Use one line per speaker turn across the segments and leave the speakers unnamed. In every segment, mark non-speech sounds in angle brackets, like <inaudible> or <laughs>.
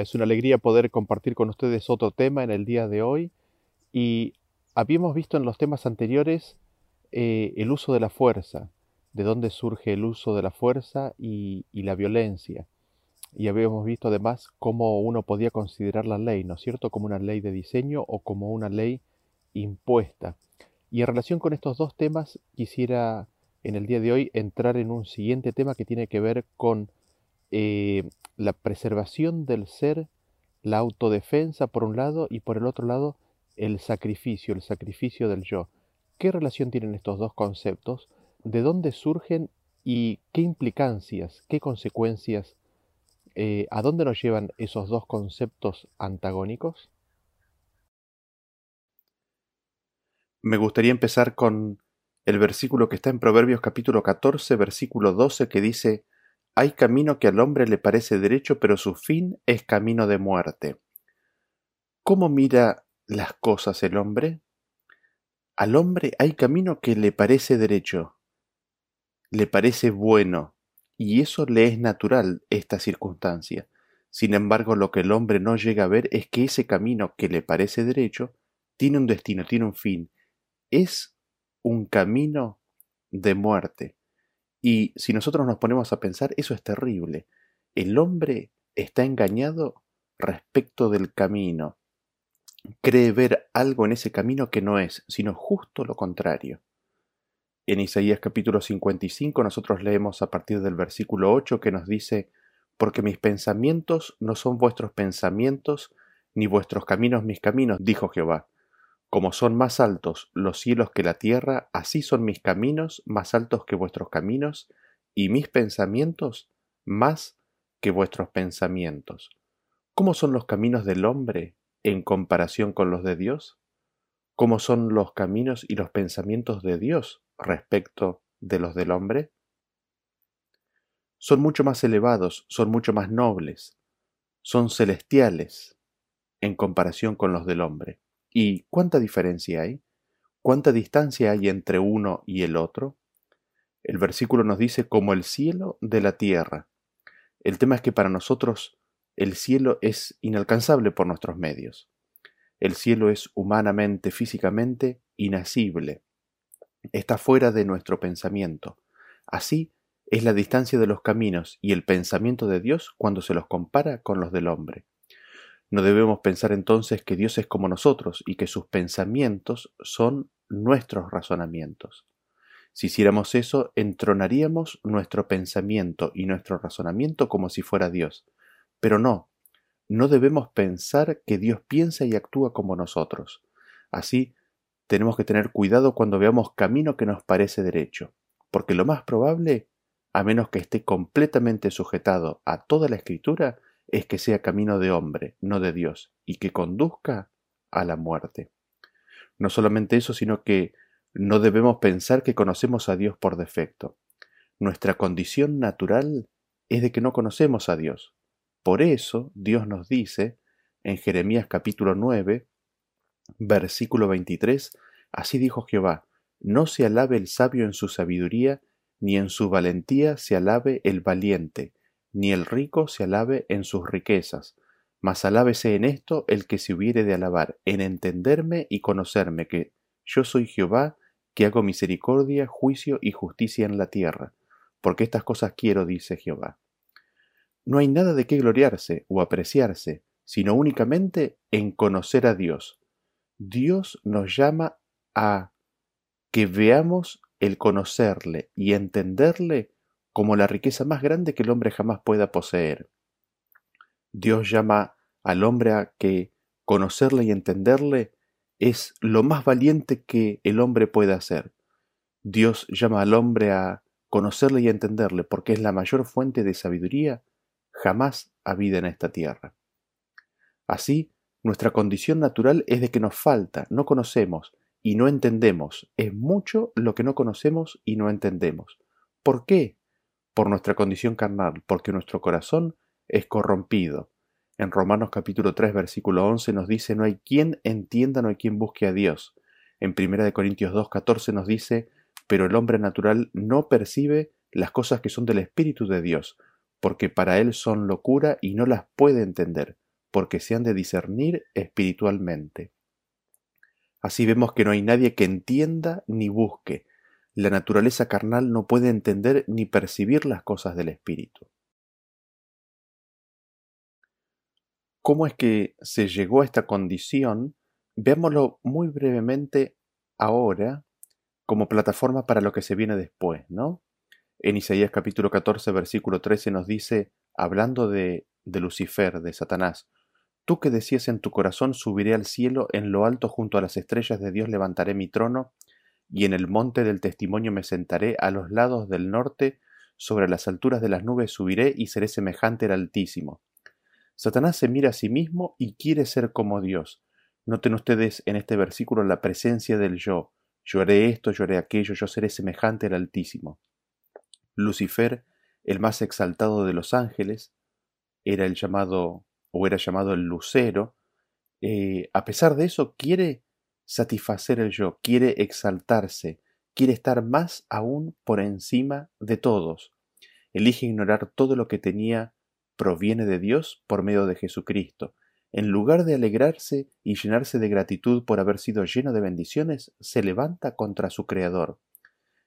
Es una alegría poder compartir con ustedes otro tema en el día de hoy. Y habíamos visto en los temas anteriores eh, el uso de la fuerza, de dónde surge el uso de la fuerza y, y la violencia. Y habíamos visto además cómo uno podía considerar la ley, ¿no es cierto?, como una ley de diseño o como una ley impuesta. Y en relación con estos dos temas quisiera en el día de hoy entrar en un siguiente tema que tiene que ver con eh, la preservación del ser, la autodefensa por un lado y por el otro lado el sacrificio, el sacrificio del yo. ¿Qué relación tienen estos dos conceptos? ¿De dónde surgen y qué implicancias, qué consecuencias, eh, a dónde nos llevan esos dos conceptos antagónicos?
Me gustaría empezar con el versículo que está en Proverbios capítulo 14, versículo 12, que dice, Hay camino que al hombre le parece derecho, pero su fin es camino de muerte. ¿Cómo mira las cosas el hombre? Al hombre hay camino que le parece derecho, le parece bueno, y eso le es natural esta circunstancia. Sin embargo, lo que el hombre no llega a ver es que ese camino que le parece derecho tiene un destino, tiene un fin. Es un camino de muerte. Y si nosotros nos ponemos a pensar, eso es terrible. El hombre está engañado respecto del camino. Cree ver algo en ese camino que no es, sino justo lo contrario. En Isaías capítulo 55 nosotros leemos a partir del versículo 8 que nos dice, Porque mis pensamientos no son vuestros pensamientos, ni vuestros caminos mis caminos, dijo Jehová. Como son más altos los cielos que la tierra, así son mis caminos más altos que vuestros caminos, y mis pensamientos más que vuestros pensamientos. ¿Cómo son los caminos del hombre en comparación con los de Dios? ¿Cómo son los caminos y los pensamientos de Dios respecto de los del hombre? Son mucho más elevados, son mucho más nobles, son celestiales en comparación con los del hombre. ¿Y cuánta diferencia hay? ¿Cuánta distancia hay entre uno y el otro? El versículo nos dice como el cielo de la tierra. El tema es que para nosotros el cielo es inalcanzable por nuestros medios. El cielo es humanamente, físicamente, inasible. Está fuera de nuestro pensamiento. Así es la distancia de los caminos y el pensamiento de Dios cuando se los compara con los del hombre. No debemos pensar entonces que Dios es como nosotros y que sus pensamientos son nuestros razonamientos. Si hiciéramos eso, entronaríamos nuestro pensamiento y nuestro razonamiento como si fuera Dios. Pero no, no debemos pensar que Dios piensa y actúa como nosotros. Así, tenemos que tener cuidado cuando veamos camino que nos parece derecho, porque lo más probable, a menos que esté completamente sujetado a toda la escritura, es que sea camino de hombre, no de Dios, y que conduzca a la muerte. No solamente eso, sino que no debemos pensar que conocemos a Dios por defecto. Nuestra condición natural es de que no conocemos a Dios. Por eso Dios nos dice en Jeremías capítulo 9, versículo 23, así dijo Jehová, no se alabe el sabio en su sabiduría, ni en su valentía se alabe el valiente, ni el rico se alabe en sus riquezas, mas alábese en esto el que se hubiere de alabar, en entenderme y conocerme que yo soy Jehová, que hago misericordia, juicio y justicia en la tierra, porque estas cosas quiero, dice Jehová. No hay nada de qué gloriarse o apreciarse, sino únicamente en conocer a Dios. Dios nos llama a que veamos el conocerle y entenderle como la riqueza más grande que el hombre jamás pueda poseer. Dios llama al hombre a que conocerle y entenderle es lo más valiente que el hombre pueda hacer. Dios llama al hombre a conocerle y entenderle porque es la mayor fuente de sabiduría jamás habida en esta tierra. Así, nuestra condición natural es de que nos falta, no conocemos y no entendemos. Es mucho lo que no conocemos y no entendemos. ¿Por qué? Por nuestra condición carnal, porque nuestro corazón es corrompido. En Romanos capítulo 3 versículo 11 nos dice, no hay quien entienda, no hay quien busque a Dios. En 1 Corintios 2 14 nos dice, pero el hombre natural no percibe las cosas que son del Espíritu de Dios, porque para él son locura y no las puede entender, porque se han de discernir espiritualmente. Así vemos que no hay nadie que entienda ni busque. La naturaleza carnal no puede entender ni percibir las cosas del espíritu. ¿Cómo es que se llegó a esta condición? Veámoslo muy brevemente ahora como plataforma para lo que se viene después, ¿no? En Isaías capítulo 14, versículo 13 nos dice, hablando de, de Lucifer, de Satanás, Tú que decías en tu corazón, subiré al cielo, en lo alto junto a las estrellas de Dios levantaré mi trono, y en el monte del testimonio me sentaré a los lados del norte, sobre las alturas de las nubes subiré y seré semejante al Altísimo. Satanás se mira a sí mismo y quiere ser como Dios. Noten ustedes en este versículo la presencia del yo. Yo haré esto, yo haré aquello, yo seré semejante al Altísimo. Lucifer, el más exaltado de los ángeles, era el llamado o era llamado el lucero, eh, a pesar de eso quiere satisfacer el yo, quiere exaltarse, quiere estar más aún por encima de todos. Elige ignorar todo lo que tenía proviene de Dios por medio de Jesucristo. En lugar de alegrarse y llenarse de gratitud por haber sido lleno de bendiciones, se levanta contra su Creador.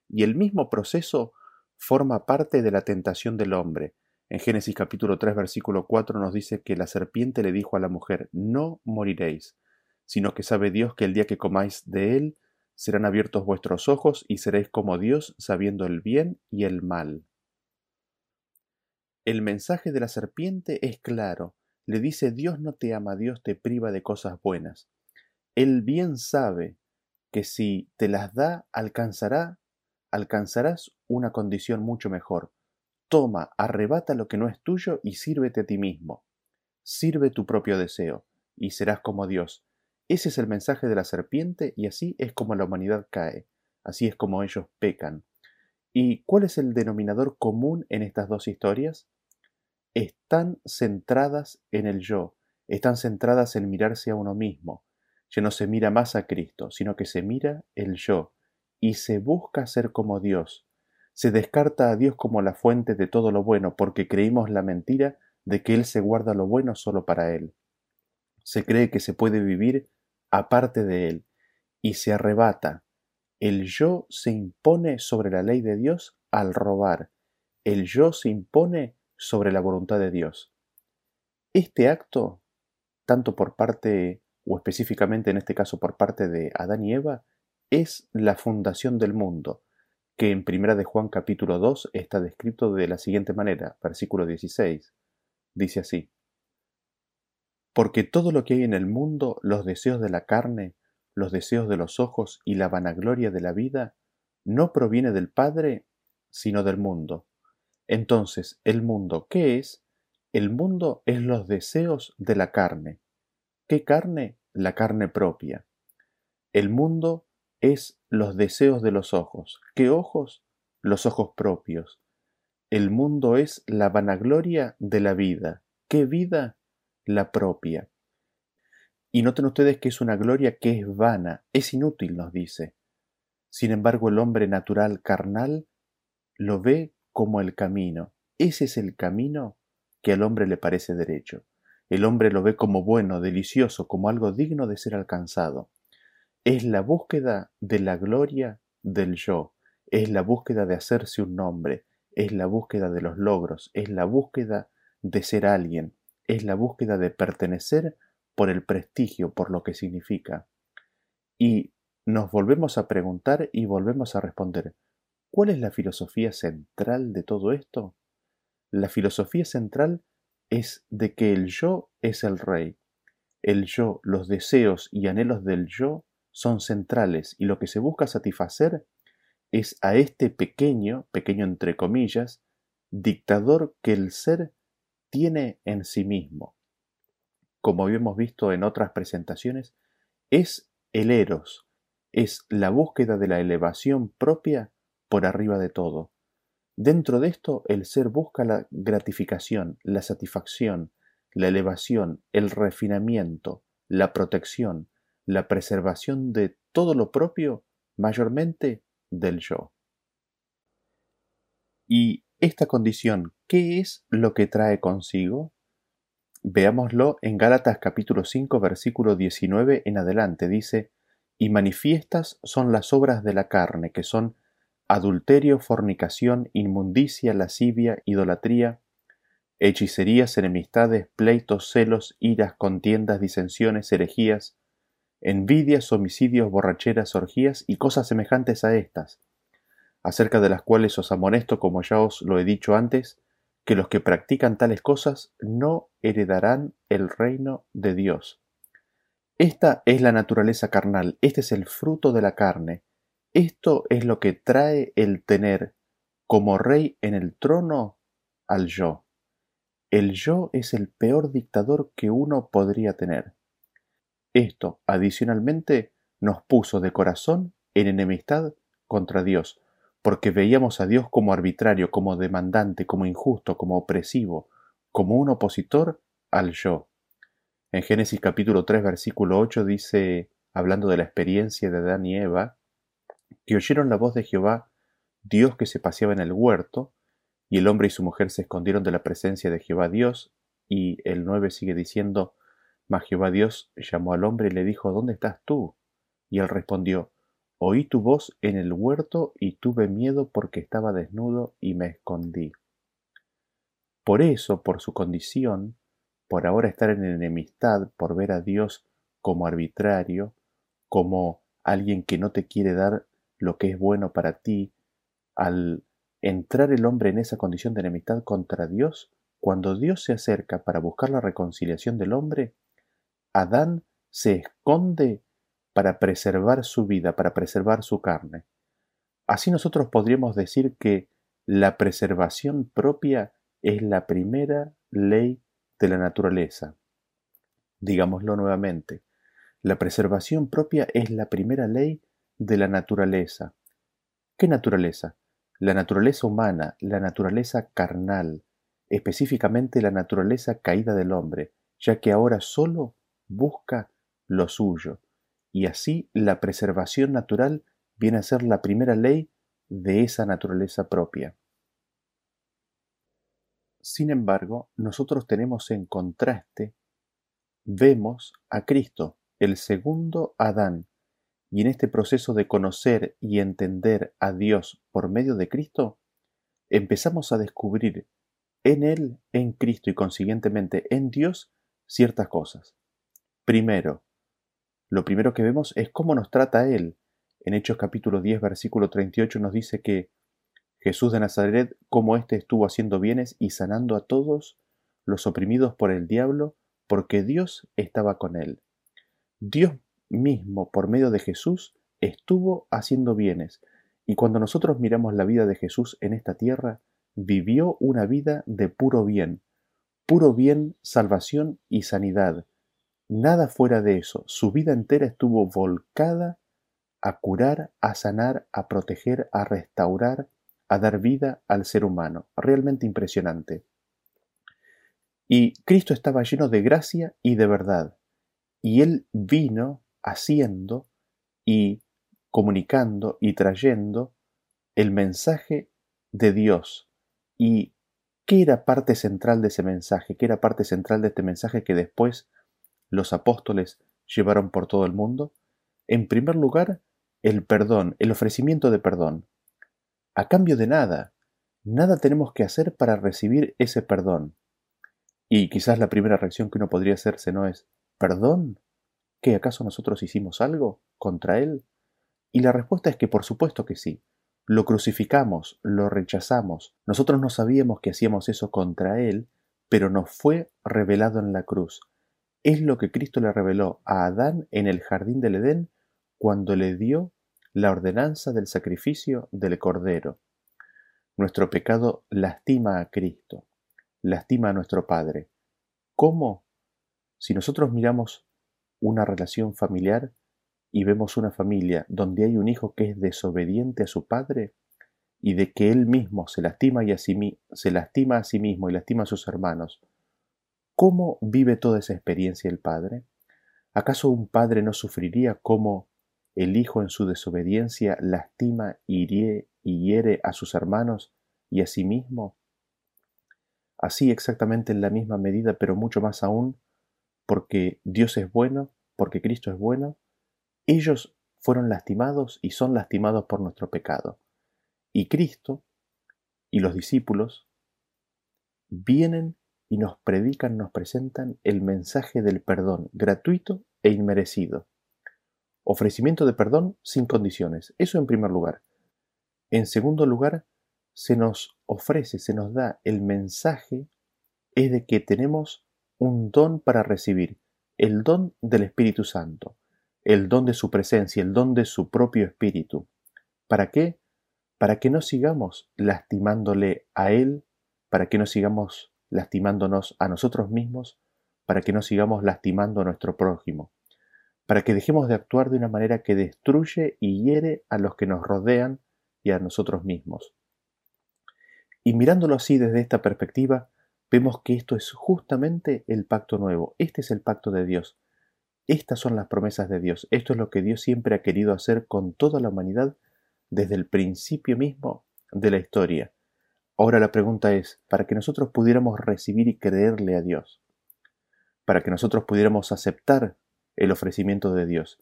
Y el mismo proceso forma parte de la tentación del hombre. En Génesis capítulo 3 versículo 4 nos dice que la serpiente le dijo a la mujer, no moriréis, sino que sabe Dios que el día que comáis de él, serán abiertos vuestros ojos y seréis como Dios sabiendo el bien y el mal. El mensaje de la serpiente es claro. Le dice Dios no te ama, Dios te priva de cosas buenas. Él bien sabe que si te las da, alcanzará, alcanzarás una condición mucho mejor. Toma, arrebata lo que no es tuyo y sírvete a ti mismo. Sirve tu propio deseo, y serás como Dios. Ese es el mensaje de la serpiente y así es como la humanidad cae, así es como ellos pecan. ¿Y cuál es el denominador común en estas dos historias? Están centradas en el yo, están centradas en mirarse a uno mismo. Ya no se mira más a Cristo, sino que se mira el yo, y se busca ser como Dios, se descarta a Dios como la fuente de todo lo bueno porque creímos la mentira de que Él se guarda lo bueno solo para Él. Se cree que se puede vivir aparte de Él y se arrebata. El yo se impone sobre la ley de Dios al robar. El yo se impone sobre la voluntad de Dios. Este acto, tanto por parte, o específicamente en este caso por parte de Adán y Eva, es la fundación del mundo, que en Primera de Juan capítulo 2 está descrito de la siguiente manera, versículo 16. Dice así, Porque todo lo que hay en el mundo, los deseos de la carne, los deseos de los ojos y la vanagloria de la vida, no proviene del Padre, sino del mundo. Entonces, ¿el mundo qué es? El mundo es los deseos de la carne. ¿Qué carne? La carne propia. El mundo es los deseos de los ojos. ¿Qué ojos? Los ojos propios. El mundo es la vanagloria de la vida. ¿Qué vida? La propia. Y noten ustedes que es una gloria que es vana, es inútil, nos dice. Sin embargo, el hombre natural carnal lo ve como el camino. Ese es el camino que al hombre le parece derecho. El hombre lo ve como bueno, delicioso, como algo digno de ser alcanzado es la búsqueda de la gloria del yo, es la búsqueda de hacerse un nombre, es la búsqueda de los logros, es la búsqueda de ser alguien, es la búsqueda de pertenecer por el prestigio, por lo que significa. Y nos volvemos a preguntar y volvemos a responder, ¿cuál es la filosofía central de todo esto? La filosofía central es de que el yo es el rey. El yo, los deseos y anhelos del yo son centrales y lo que se busca satisfacer es a este pequeño, pequeño entre comillas, dictador que el ser tiene en sí mismo. Como habíamos visto en otras presentaciones, es el eros, es la búsqueda de la elevación propia por arriba de todo. Dentro de esto, el ser busca la gratificación, la satisfacción, la elevación, el refinamiento, la protección, la preservación de todo lo propio, mayormente del yo. Y esta condición, ¿qué es lo que trae consigo? Veámoslo en Gálatas capítulo 5 versículo 19 en adelante. Dice, y manifiestas son las obras de la carne, que son adulterio, fornicación, inmundicia, lascivia, idolatría, hechicerías, enemistades, pleitos, celos, iras, contiendas, disensiones, herejías, envidias, homicidios, borracheras, orgías y cosas semejantes a estas, acerca de las cuales os amonesto, como ya os lo he dicho antes, que los que practican tales cosas no heredarán el reino de Dios. Esta es la naturaleza carnal, este es el fruto de la carne, esto es lo que trae el tener como rey en el trono al yo. El yo es el peor dictador que uno podría tener. Esto, adicionalmente, nos puso de corazón en enemistad contra Dios, porque veíamos a Dios como arbitrario, como demandante, como injusto, como opresivo, como un opositor al yo. En Génesis capítulo 3 versículo 8 dice, hablando de la experiencia de Adán y Eva, que oyeron la voz de Jehová, Dios que se paseaba en el huerto, y el hombre y su mujer se escondieron de la presencia de Jehová Dios, y el 9 sigue diciendo, mas Jehová Dios llamó al hombre y le dijo, ¿Dónde estás tú? Y él respondió, Oí tu voz en el huerto y tuve miedo porque estaba desnudo y me escondí. Por eso, por su condición, por ahora estar en enemistad, por ver a Dios como arbitrario, como alguien que no te quiere dar lo que es bueno para ti, al entrar el hombre en esa condición de enemistad contra Dios, cuando Dios se acerca para buscar la reconciliación del hombre, Adán se esconde para preservar su vida, para preservar su carne. Así nosotros podríamos decir que la preservación propia es la primera ley de la naturaleza. Digámoslo nuevamente, la preservación propia es la primera ley de la naturaleza. ¿Qué naturaleza? La naturaleza humana, la naturaleza carnal, específicamente la naturaleza caída del hombre, ya que ahora solo busca lo suyo, y así la preservación natural viene a ser la primera ley de esa naturaleza propia. Sin embargo, nosotros tenemos en contraste, vemos a Cristo, el segundo Adán, y en este proceso de conocer y entender a Dios por medio de Cristo, empezamos a descubrir en Él, en Cristo y consiguientemente en Dios ciertas cosas. Primero, lo primero que vemos es cómo nos trata Él. En Hechos capítulo 10, versículo 38 nos dice que Jesús de Nazaret, como éste estuvo haciendo bienes y sanando a todos los oprimidos por el diablo, porque Dios estaba con él. Dios mismo, por medio de Jesús, estuvo haciendo bienes, y cuando nosotros miramos la vida de Jesús en esta tierra, vivió una vida de puro bien, puro bien, salvación y sanidad, Nada fuera de eso, su vida entera estuvo volcada a curar, a sanar, a proteger, a restaurar, a dar vida al ser humano. Realmente impresionante. Y Cristo estaba lleno de gracia y de verdad. Y Él vino haciendo y comunicando y trayendo el mensaje de Dios. ¿Y qué era parte central de ese mensaje? ¿Qué era parte central de este mensaje que después los apóstoles llevaron por todo el mundo? En primer lugar, el perdón, el ofrecimiento de perdón. A cambio de nada, nada tenemos que hacer para recibir ese perdón. Y quizás la primera reacción que uno podría hacerse no es ¿perdón? ¿Qué acaso nosotros hicimos algo contra él? Y la respuesta es que por supuesto que sí. Lo crucificamos, lo rechazamos. Nosotros no sabíamos que hacíamos eso contra él, pero nos fue revelado en la cruz es lo que Cristo le reveló a Adán en el jardín del Edén cuando le dio la ordenanza del sacrificio del Cordero. Nuestro pecado lastima a Cristo, lastima a nuestro Padre. ¿Cómo? Si nosotros miramos una relación familiar y vemos una familia donde hay un hijo que es desobediente a su padre y de que él mismo se lastima, y a sí, se lastima a sí mismo y lastima a sus hermanos, ¿Cómo vive toda esa experiencia el padre? ¿Acaso un padre no sufriría cómo el hijo en su desobediencia lastima, y hiere a sus hermanos y a sí mismo? Así exactamente en la misma medida, pero mucho más aún, porque Dios es bueno, porque Cristo es bueno, ellos fueron lastimados y son lastimados por nuestro pecado. Y Cristo y los discípulos vienen y nos predican, nos presentan el mensaje del perdón gratuito e inmerecido. Ofrecimiento de perdón sin condiciones. Eso en primer lugar. En segundo lugar, se nos ofrece, se nos da el mensaje es de que tenemos un don para recibir, el don del Espíritu Santo, el don de su presencia, el don de su propio Espíritu. ¿Para qué? Para que no sigamos lastimándole a Él, para que no sigamos lastimándonos a nosotros mismos, para que no sigamos lastimando a nuestro prójimo, para que dejemos de actuar de una manera que destruye y hiere a los que nos rodean y a nosotros mismos. Y mirándolo así desde esta perspectiva, vemos que esto es justamente el pacto nuevo, este es el pacto de Dios, estas son las promesas de Dios, esto es lo que Dios siempre ha querido hacer con toda la humanidad desde el principio mismo de la historia. Ahora la pregunta es, para que nosotros pudiéramos recibir y creerle a Dios, para que nosotros pudiéramos aceptar el ofrecimiento de Dios,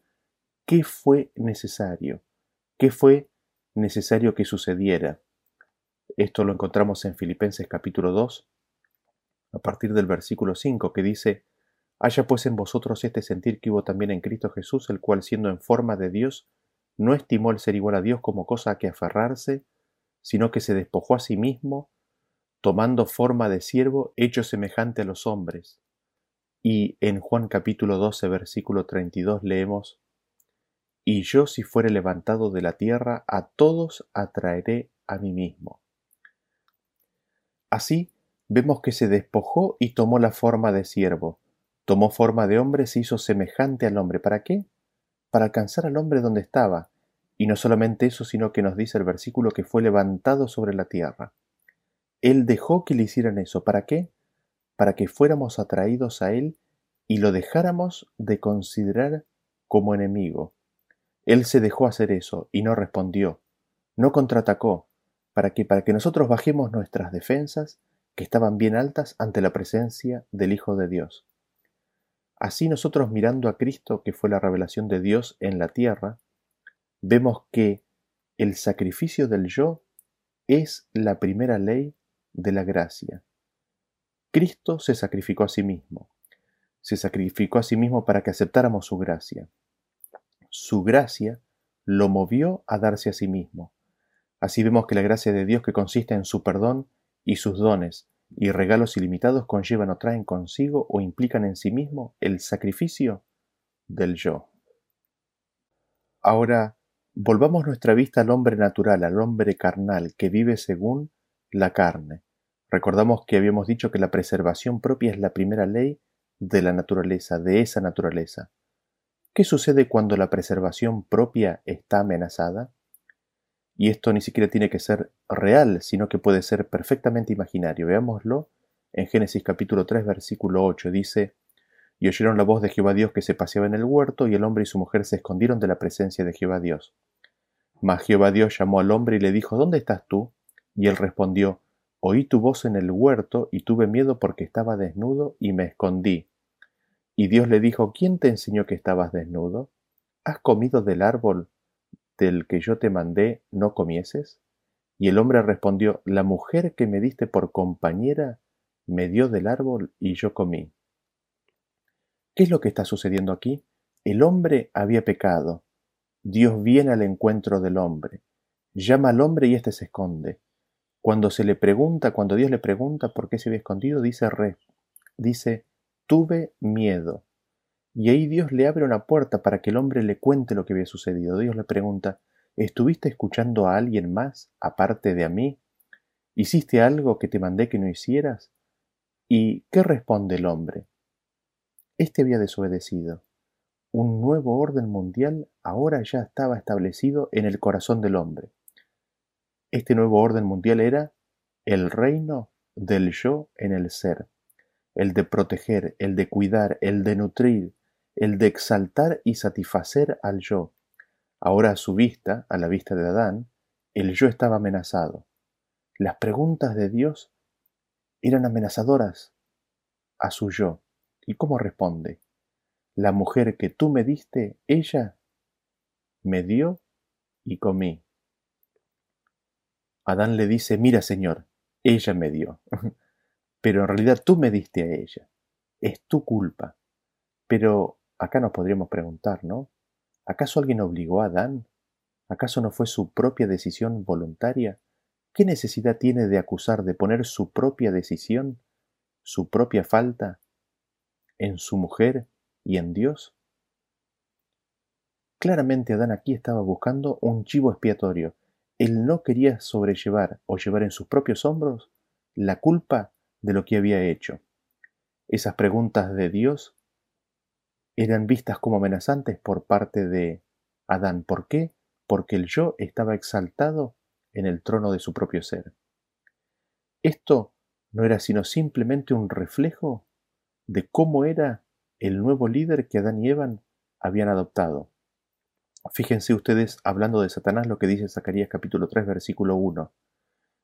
¿qué fue necesario? ¿Qué fue necesario que sucediera? Esto lo encontramos en Filipenses capítulo 2, a partir del versículo 5, que dice, Haya pues en vosotros este sentir que hubo también en Cristo Jesús, el cual siendo en forma de Dios, no estimó el ser igual a Dios como cosa a que aferrarse, sino que se despojó a sí mismo, tomando forma de siervo, hecho semejante a los hombres. Y en Juan capítulo 12, versículo 32 leemos, Y yo si fuere levantado de la tierra, a todos atraeré a mí mismo. Así vemos que se despojó y tomó la forma de siervo, tomó forma de hombre, se hizo semejante al hombre. ¿Para qué? Para alcanzar al hombre donde estaba, y no solamente eso, sino que nos dice el versículo que fue levantado sobre la tierra. Él dejó que le hicieran eso. ¿Para qué? Para que fuéramos atraídos a Él y lo dejáramos de considerar como enemigo. Él se dejó hacer eso y no respondió, no contraatacó, para que para que nosotros bajemos nuestras defensas, que estaban bien altas ante la presencia del Hijo de Dios. Así nosotros mirando a Cristo, que fue la revelación de Dios en la tierra, vemos que el sacrificio del yo es la primera ley de la gracia. Cristo se sacrificó a sí mismo. Se sacrificó a sí mismo para que aceptáramos su gracia. Su gracia lo movió a darse a sí mismo. Así vemos que la gracia de Dios que consiste en su perdón y sus dones y regalos ilimitados conllevan o traen consigo o implican en sí mismo el sacrificio del yo. Ahora, Volvamos nuestra vista al hombre natural, al hombre carnal, que vive según la carne. Recordamos que habíamos dicho que la preservación propia es la primera ley de la naturaleza, de esa naturaleza. ¿Qué sucede cuando la preservación propia está amenazada? Y esto ni siquiera tiene que ser real, sino que puede ser perfectamente imaginario. Veámoslo en Génesis capítulo 3, versículo 8. Dice, y oyeron la voz de Jehová Dios que se paseaba en el huerto, y el hombre y su mujer se escondieron de la presencia de Jehová Dios. Mas Jehová Dios llamó al hombre y le dijo, ¿Dónde estás tú? Y él respondió, Oí tu voz en el huerto, y tuve miedo porque estaba desnudo, y me escondí. Y Dios le dijo, ¿quién te enseñó que estabas desnudo? ¿Has comido del árbol del que yo te mandé no comieses? Y el hombre respondió, La mujer que me diste por compañera me dio del árbol y yo comí. ¿Qué es lo que está sucediendo aquí? El hombre había pecado. Dios viene al encuentro del hombre. Llama al hombre y éste se esconde. Cuando se le pregunta, cuando Dios le pregunta por qué se había escondido, dice re, dice, tuve miedo. Y ahí Dios le abre una puerta para que el hombre le cuente lo que había sucedido. Dios le pregunta, ¿estuviste escuchando a alguien más aparte de a mí? ¿Hiciste algo que te mandé que no hicieras? ¿Y qué responde el hombre? Este había desobedecido. Un nuevo orden mundial ahora ya estaba establecido en el corazón del hombre. Este nuevo orden mundial era el reino del yo en el ser, el de proteger, el de cuidar, el de nutrir, el de exaltar y satisfacer al yo. Ahora a su vista, a la vista de Adán, el yo estaba amenazado. Las preguntas de Dios eran amenazadoras a su yo. ¿Y cómo responde? La mujer que tú me diste, ella me dio y comí. Adán le dice, mira Señor, ella me dio, <laughs> pero en realidad tú me diste a ella, es tu culpa. Pero acá nos podríamos preguntar, ¿no? ¿Acaso alguien obligó a Adán? ¿Acaso no fue su propia decisión voluntaria? ¿Qué necesidad tiene de acusar, de poner su propia decisión, su propia falta, en su mujer y en Dios? Claramente Adán aquí estaba buscando un chivo expiatorio. Él no quería sobrellevar o llevar en sus propios hombros la culpa de lo que había hecho. Esas preguntas de Dios eran vistas como amenazantes por parte de Adán. ¿Por qué? Porque el yo estaba exaltado en el trono de su propio ser. Esto no era sino simplemente un reflejo de cómo era el nuevo líder que Adán y Evan habían adoptado. Fíjense ustedes, hablando de Satanás, lo que dice Zacarías capítulo 3, versículo 1.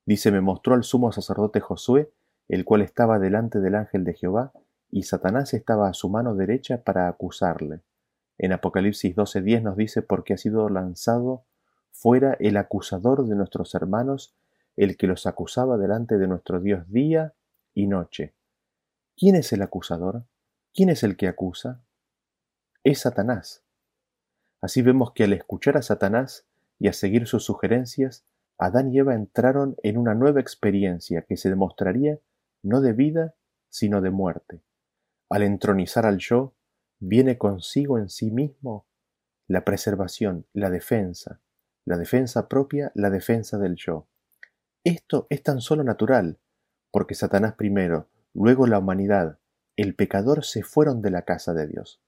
Dice, me mostró al sumo sacerdote Josué, el cual estaba delante del ángel de Jehová, y Satanás estaba a su mano derecha para acusarle. En Apocalipsis 12:10 nos dice, porque ha sido lanzado fuera el acusador de nuestros hermanos, el que los acusaba delante de nuestro Dios día y noche. ¿Quién es el acusador? ¿Quién es el que acusa? Es Satanás. Así vemos que al escuchar a Satanás y a seguir sus sugerencias, Adán y Eva entraron en una nueva experiencia que se demostraría no de vida, sino de muerte. Al entronizar al yo, viene consigo en sí mismo la preservación, la defensa, la defensa propia, la defensa del yo. Esto es tan solo natural, porque Satanás primero, luego la humanidad, el pecador se fueron de la casa de Dios.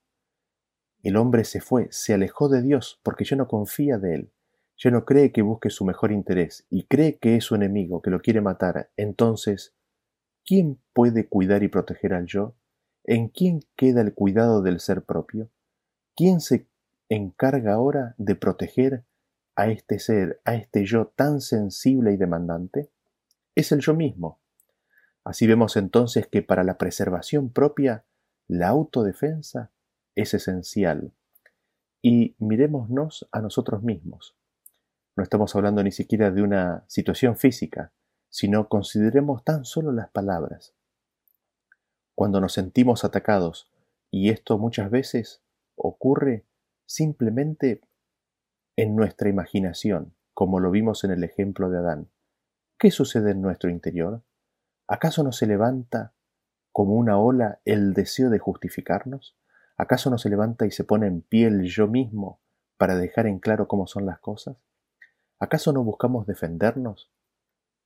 El hombre se fue, se alejó de Dios porque ya no confía de él, ya no cree que busque su mejor interés y cree que es su enemigo, que lo quiere matar. Entonces, ¿quién puede cuidar y proteger al yo? ¿En quién queda el cuidado del ser propio? ¿Quién se encarga ahora de proteger a este ser, a este yo tan sensible y demandante? Es el yo mismo. Así vemos entonces que para la preservación propia, la autodefensa es esencial. Y mirémonos a nosotros mismos. No estamos hablando ni siquiera de una situación física, sino consideremos tan solo las palabras. Cuando nos sentimos atacados, y esto muchas veces ocurre simplemente en nuestra imaginación, como lo vimos en el ejemplo de Adán. ¿Qué sucede en nuestro interior? ¿Acaso no se levanta como una ola el deseo de justificarnos? ¿Acaso no se levanta y se pone en pie el yo mismo para dejar en claro cómo son las cosas? ¿Acaso no buscamos defendernos?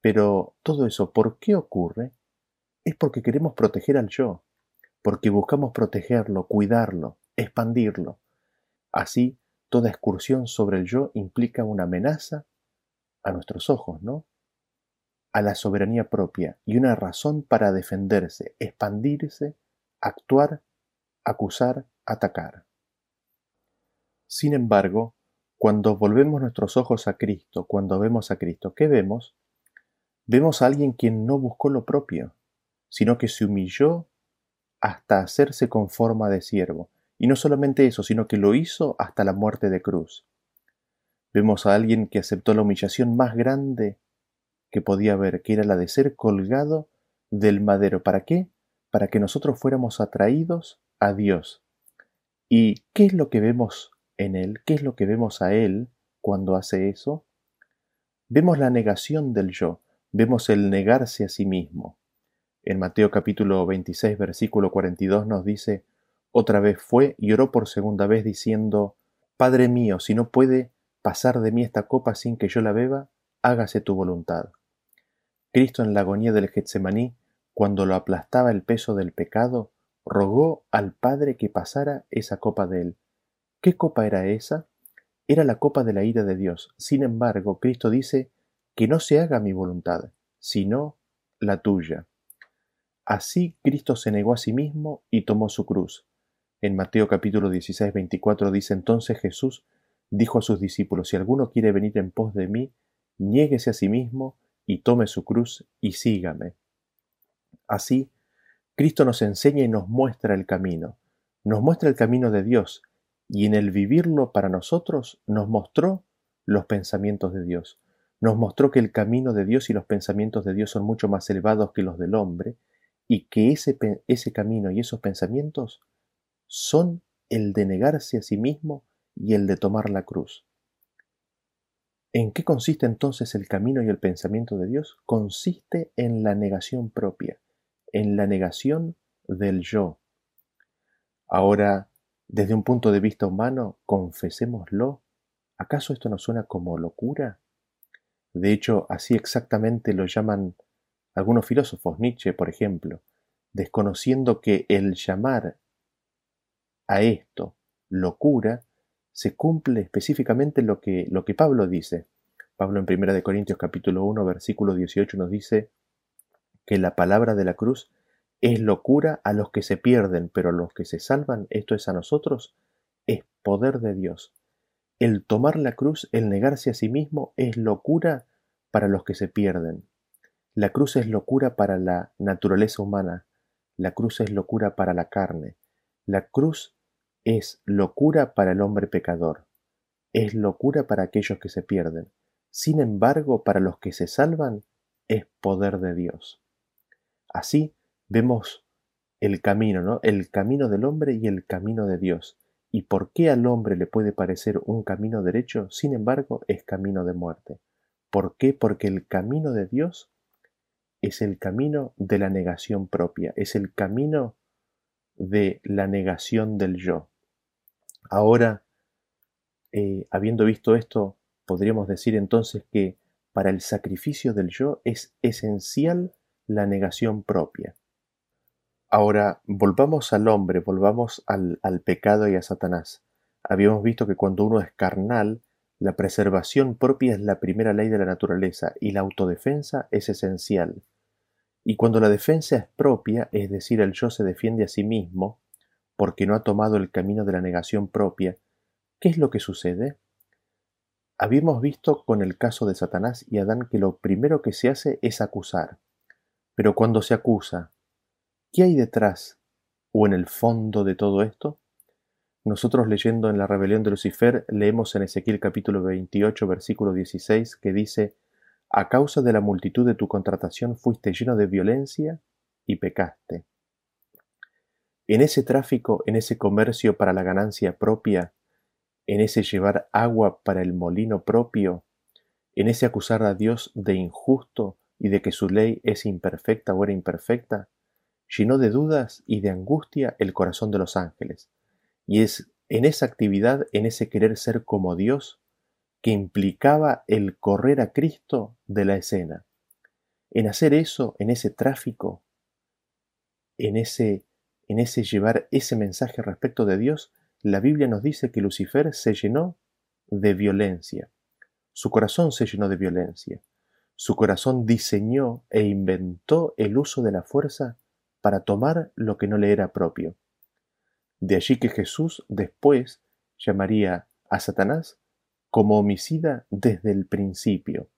Pero todo eso, ¿por qué ocurre? Es porque queremos proteger al yo, porque buscamos protegerlo, cuidarlo, expandirlo. Así toda excursión sobre el yo implica una amenaza a nuestros ojos, ¿no? A la soberanía propia y una razón para defenderse, expandirse, actuar, acusar, atacar. Sin embargo, cuando volvemos nuestros ojos a Cristo, cuando vemos a Cristo, ¿qué vemos? Vemos a alguien quien no buscó lo propio, sino que se humilló hasta hacerse con forma de siervo, y no solamente eso, sino que lo hizo hasta la muerte de cruz. Vemos a alguien que aceptó la humillación más grande que podía haber, que era la de ser colgado del madero. ¿Para qué? Para que nosotros fuéramos atraídos a Dios. ¿Y qué es lo que vemos en Él? ¿Qué es lo que vemos a Él cuando hace eso? Vemos la negación del yo, vemos el negarse a sí mismo. En Mateo capítulo 26, versículo 42 nos dice, otra vez fue y oró por segunda vez diciendo, Padre mío, si no puede pasar de mí esta copa sin que yo la beba, hágase tu voluntad. Cristo en la agonía del Getsemaní, cuando lo aplastaba el peso del pecado, rogó al Padre que pasara esa copa de él. ¿Qué copa era esa? Era la copa de la ira de Dios. Sin embargo, Cristo dice que no se haga mi voluntad, sino la tuya. Así Cristo se negó a sí mismo y tomó su cruz. En Mateo capítulo 16, 24 dice entonces Jesús dijo a sus discípulos, si alguno quiere venir en pos de mí, niéguese a sí mismo y tome su cruz y sígame. Así, Cristo nos enseña y nos muestra el camino, nos muestra el camino de Dios, y en el vivirlo para nosotros nos mostró los pensamientos de Dios, nos mostró que el camino de Dios y los pensamientos de Dios son mucho más elevados que los del hombre, y que ese, ese camino y esos pensamientos son el de negarse a sí mismo y el de tomar la cruz. ¿En qué consiste entonces el camino y el pensamiento de Dios? Consiste en la negación propia, en la negación del yo. Ahora, desde un punto de vista humano, confesémoslo, ¿acaso esto nos suena como locura? De hecho, así exactamente lo llaman algunos filósofos, Nietzsche, por ejemplo, desconociendo que el llamar a esto locura se cumple específicamente lo que, lo que Pablo dice. Pablo en 1 Corintios capítulo 1 versículo 18 nos dice que la palabra de la cruz es locura a los que se pierden, pero a los que se salvan, esto es a nosotros, es poder de Dios. El tomar la cruz, el negarse a sí mismo, es locura para los que se pierden. La cruz es locura para la naturaleza humana, la cruz es locura para la carne, la cruz es locura para el hombre pecador, es locura para aquellos que se pierden. Sin embargo, para los que se salvan, es poder de Dios. Así vemos el camino, ¿no? El camino del hombre y el camino de Dios. ¿Y por qué al hombre le puede parecer un camino derecho? Sin embargo, es camino de muerte. ¿Por qué? Porque el camino de Dios es el camino de la negación propia, es el camino de la negación del yo. Ahora, eh, habiendo visto esto, podríamos decir entonces que para el sacrificio del yo es esencial la negación propia. Ahora, volvamos al hombre, volvamos al, al pecado y a Satanás. Habíamos visto que cuando uno es carnal, la preservación propia es la primera ley de la naturaleza y la autodefensa es esencial. Y cuando la defensa es propia, es decir, el yo se defiende a sí mismo, porque no ha tomado el camino de la negación propia, ¿qué es lo que sucede? Habíamos visto con el caso de Satanás y Adán que lo primero que se hace es acusar. Pero cuando se acusa, ¿qué hay detrás o en el fondo de todo esto? Nosotros leyendo en la rebelión de Lucifer leemos en Ezequiel capítulo 28 versículo 16 que dice, A causa de la multitud de tu contratación fuiste lleno de violencia y pecaste. En ese tráfico, en ese comercio para la ganancia propia, en ese llevar agua para el molino propio, en ese acusar a Dios de injusto y de que su ley es imperfecta o era imperfecta, llenó de dudas y de angustia el corazón de los ángeles. Y es en esa actividad, en ese querer ser como Dios, que implicaba el correr a Cristo de la escena. En hacer eso, en ese tráfico, en ese en ese llevar ese mensaje respecto de Dios, la Biblia nos dice que Lucifer se llenó de violencia. Su corazón se llenó de violencia. Su corazón diseñó e inventó el uso de la fuerza para tomar lo que no le era propio. De allí que Jesús después llamaría a Satanás como homicida desde el principio.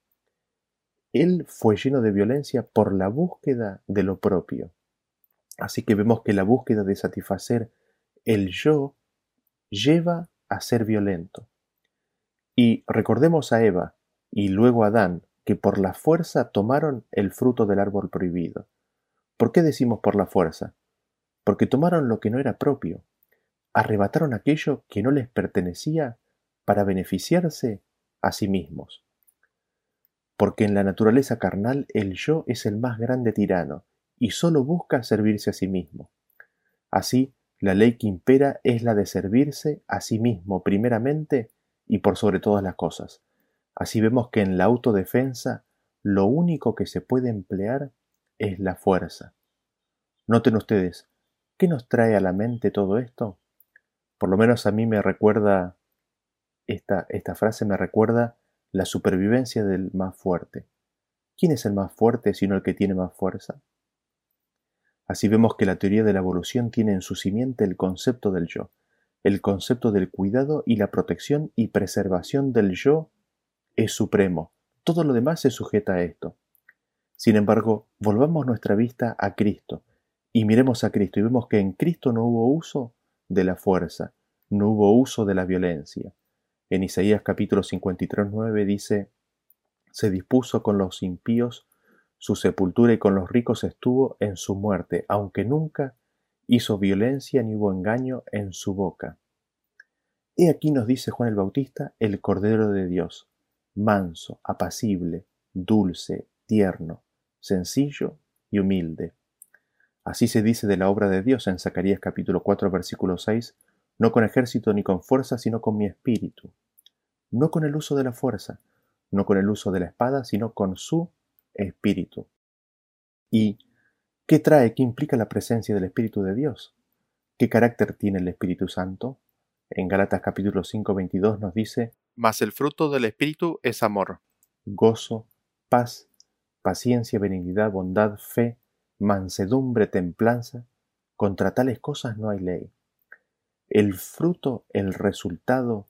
Él fue lleno de violencia por la búsqueda de lo propio. Así que vemos que la búsqueda de satisfacer el yo lleva a ser violento. Y recordemos a Eva y luego a Adán, que por la fuerza tomaron el fruto del árbol prohibido. ¿Por qué decimos por la fuerza? Porque tomaron lo que no era propio, arrebataron aquello que no les pertenecía para beneficiarse a sí mismos. Porque en la naturaleza carnal el yo es el más grande tirano, y solo busca servirse a sí mismo. Así, la ley que impera es la de servirse a sí mismo primeramente y por sobre todas las cosas. Así vemos que en la autodefensa lo único que se puede emplear es la fuerza. Noten ustedes, ¿qué nos trae a la mente todo esto? Por lo menos a mí me recuerda, esta, esta frase me recuerda la supervivencia del más fuerte. ¿Quién es el más fuerte sino el que tiene más fuerza? Así vemos que la teoría de la evolución tiene en su simiente el concepto del yo, el concepto del cuidado y la protección y preservación del yo es supremo, todo lo demás se sujeta a esto. Sin embargo, volvamos nuestra vista a Cristo y miremos a Cristo y vemos que en Cristo no hubo uso de la fuerza, no hubo uso de la violencia. En Isaías capítulo 53, 9 dice, se dispuso con los impíos su sepultura y con los ricos estuvo en su muerte, aunque nunca hizo violencia ni hubo engaño en su boca. He aquí nos dice Juan el Bautista, el Cordero de Dios, manso, apacible, dulce, tierno, sencillo y humilde. Así se dice de la obra de Dios en Zacarías capítulo 4 versículo 6, no con ejército ni con fuerza, sino con mi espíritu. No con el uso de la fuerza, no con el uso de la espada, sino con su espíritu. ¿Y qué trae, qué implica la presencia del Espíritu de Dios? ¿Qué carácter tiene el Espíritu Santo? En Galatas capítulo 5, 22 nos dice,
Mas el fruto del Espíritu es amor,
gozo, paz, paciencia, benignidad, bondad, fe, mansedumbre, templanza. Contra tales cosas no hay ley. El fruto, el resultado,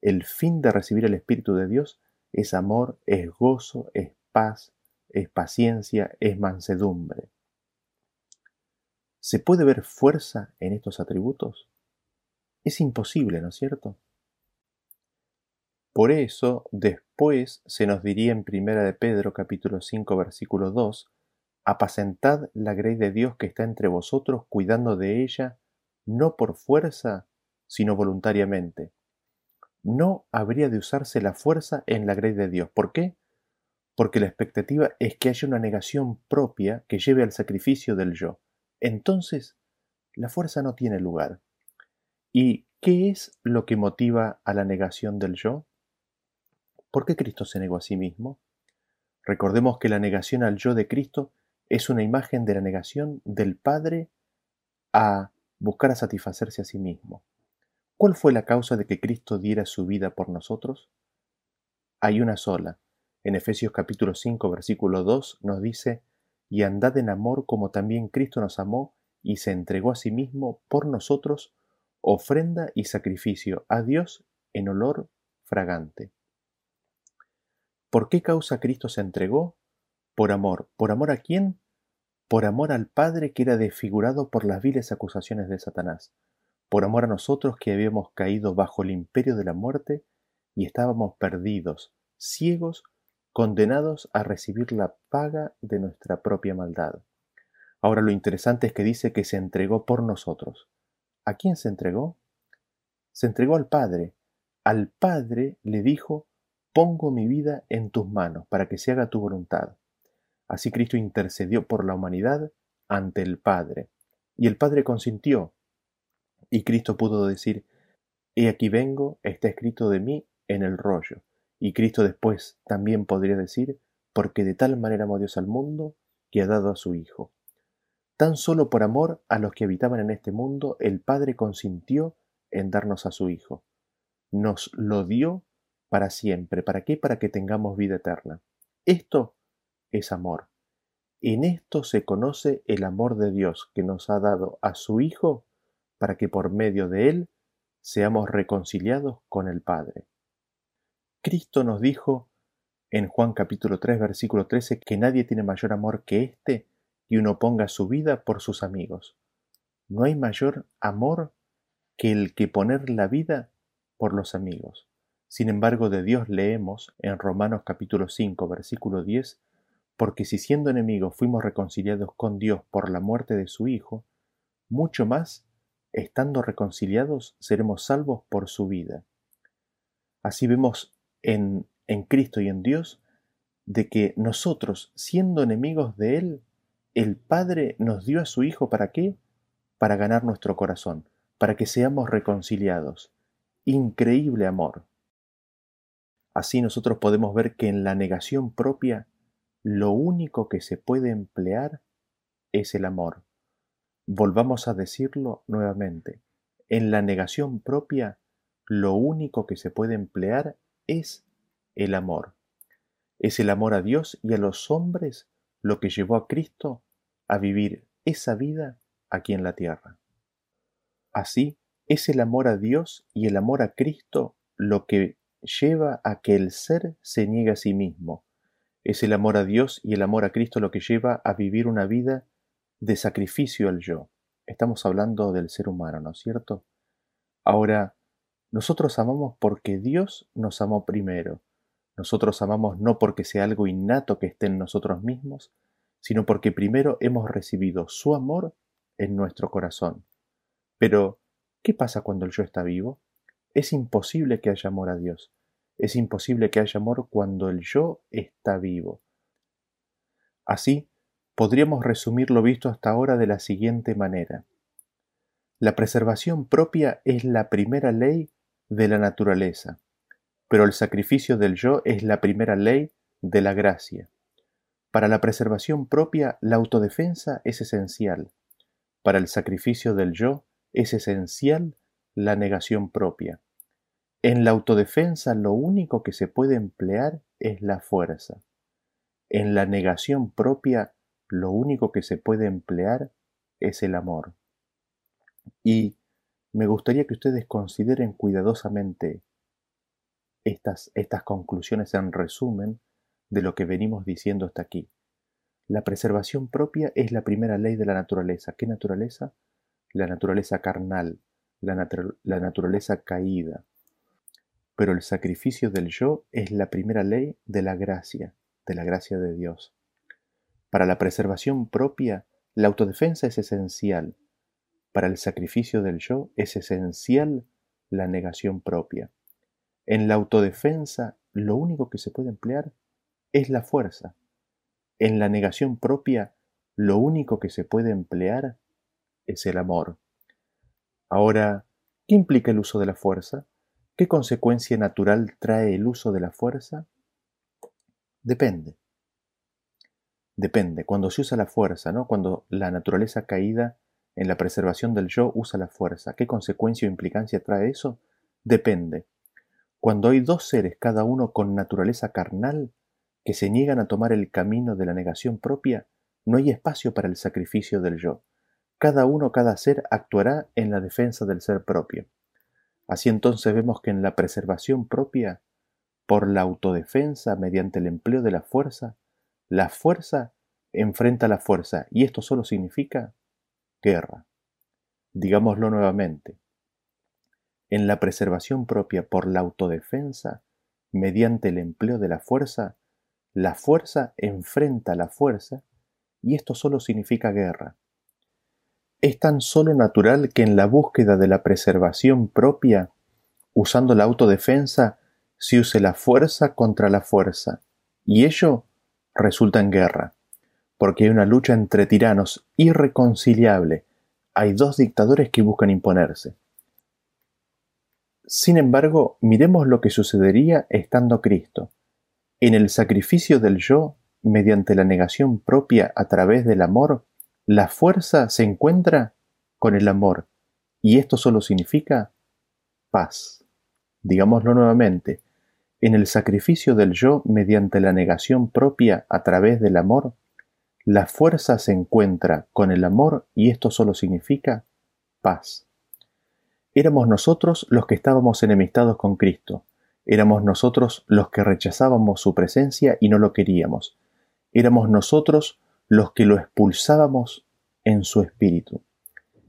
el fin de recibir el Espíritu de Dios es amor, es gozo, es paz, es paciencia, es mansedumbre. ¿Se puede ver fuerza en estos atributos? Es imposible, ¿no es cierto? Por eso, después se nos diría en Primera de Pedro capítulo 5 versículo 2, apacentad la grey de Dios que está entre vosotros, cuidando de ella, no por fuerza, sino voluntariamente. No habría de usarse la fuerza en la grey de Dios. ¿Por qué? Porque la expectativa es que haya una negación propia que lleve al sacrificio del yo. Entonces, la fuerza no tiene lugar. ¿Y qué es lo que motiva a la negación del yo? ¿Por qué Cristo se negó a sí mismo? Recordemos que la negación al yo de Cristo es una imagen de la negación del Padre a buscar a satisfacerse a sí mismo. ¿Cuál fue la causa de que Cristo diera su vida por nosotros? Hay una sola. En Efesios capítulo 5 versículo 2 nos dice, y andad en amor como también Cristo nos amó y se entregó a sí mismo por nosotros, ofrenda y sacrificio a Dios en olor fragante. ¿Por qué causa Cristo se entregó? Por amor. ¿Por amor a quién? Por amor al Padre que era desfigurado por las viles acusaciones de Satanás. Por amor a nosotros que habíamos caído bajo el imperio de la muerte y estábamos perdidos, ciegos, condenados a recibir la paga de nuestra propia maldad. Ahora lo interesante es que dice que se entregó por nosotros. ¿A quién se entregó? Se entregó al Padre. Al Padre le dijo, pongo mi vida en tus manos para que se haga tu voluntad. Así Cristo intercedió por la humanidad ante el Padre, y el Padre consintió, y Cristo pudo decir, He aquí vengo, está escrito de mí en el rollo, y Cristo después también podría decir, porque de tal manera amó Dios al mundo, que ha dado a su Hijo. Tan solo por amor a los que habitaban en este mundo, el Padre consintió en darnos a su Hijo. Nos lo dio para siempre. ¿Para qué? Para que tengamos vida eterna. Esto es amor. En esto se conoce el amor de Dios que nos ha dado a su Hijo para que por medio de él seamos reconciliados con el Padre. Cristo nos dijo en Juan capítulo 3 versículo 13 que nadie tiene mayor amor que este que uno ponga su vida por sus amigos. No hay mayor amor que el que poner la vida por los amigos. Sin embargo, de Dios leemos en Romanos capítulo 5, versículo 10, porque si siendo enemigos fuimos reconciliados con Dios por la muerte de su Hijo, mucho más, estando reconciliados, seremos salvos por su vida. Así vemos en, en Cristo y en Dios de que nosotros, siendo enemigos de Él, el Padre nos dio a su Hijo para qué? Para ganar nuestro corazón, para que seamos reconciliados. Increíble amor. Así nosotros podemos ver que en la negación propia lo único que se puede emplear es el amor. Volvamos a decirlo nuevamente. En la negación propia lo único que se puede emplear es el amor. Es el amor a Dios y a los hombres lo que llevó a Cristo a vivir esa vida aquí en la tierra. Así, es el amor a Dios y el amor a Cristo lo que lleva a que el ser se niegue a sí mismo, Es el amor a Dios y el amor a Cristo lo que lleva a vivir una vida de sacrificio al yo. Estamos hablando del ser humano, ¿no es cierto? Ahora, nosotros amamos porque Dios nos amó primero. Nosotros amamos no porque sea algo innato que esté en nosotros mismos, sino porque primero hemos recibido su amor en nuestro corazón. Pero, ¿qué pasa cuando el yo está vivo? Es imposible que haya amor a Dios. Es imposible que haya amor cuando el yo está vivo. Así, podríamos resumir lo visto hasta ahora de la siguiente manera. La preservación propia es la primera ley de la naturaleza, pero el sacrificio del yo es la primera ley de la gracia. Para la preservación propia, la autodefensa es esencial. Para el sacrificio del yo es esencial la negación propia. En la autodefensa lo único que se puede emplear es la fuerza. En la negación propia lo único que se puede emplear es el amor. Y me gustaría que ustedes consideren cuidadosamente estas, estas conclusiones en resumen de lo que venimos diciendo hasta aquí. La preservación propia es la primera ley de la naturaleza. ¿Qué naturaleza? La naturaleza carnal, la, la naturaleza caída. Pero el sacrificio del yo es la primera ley de la gracia, de la gracia de Dios. Para la preservación propia, la autodefensa es esencial. Para el sacrificio del yo es esencial la negación propia. En la autodefensa, lo único que se puede emplear es la fuerza. En la negación propia, lo único que se puede emplear es el amor. Ahora, ¿qué implica el uso de la fuerza? ¿Qué consecuencia natural trae el uso de la fuerza? Depende. Depende. Cuando se usa la fuerza, ¿no? Cuando la naturaleza caída en la preservación del yo usa la fuerza. ¿Qué consecuencia o implicancia trae eso? Depende. Cuando hay dos seres, cada uno con naturaleza carnal, que se niegan a tomar el camino de la negación propia, no hay espacio para el sacrificio del yo. Cada uno, cada ser actuará en la defensa del ser propio. Así entonces vemos que en la preservación propia, por la autodefensa mediante el empleo de la fuerza, la fuerza enfrenta la fuerza y esto solo significa guerra. Digámoslo nuevamente. En la preservación propia por la autodefensa, mediante el empleo de la fuerza, la fuerza enfrenta la fuerza y esto solo significa guerra. Es tan solo natural que en la búsqueda de la preservación propia, usando la autodefensa, se use la fuerza contra la fuerza, y ello resulta en guerra, porque hay una lucha entre tiranos irreconciliable, hay dos dictadores que buscan imponerse. Sin embargo, miremos lo que sucedería estando Cristo. En el sacrificio del yo, mediante la negación propia a través del amor, la fuerza se encuentra con el amor, y esto solo significa paz. Digámoslo nuevamente, en el sacrificio del yo mediante la negación propia a través del amor, la fuerza se encuentra con el amor y esto solo significa paz. Éramos nosotros los que estábamos enemistados con Cristo, Éramos nosotros los que rechazábamos su presencia y no lo queríamos. Éramos nosotros los que lo expulsábamos en su espíritu.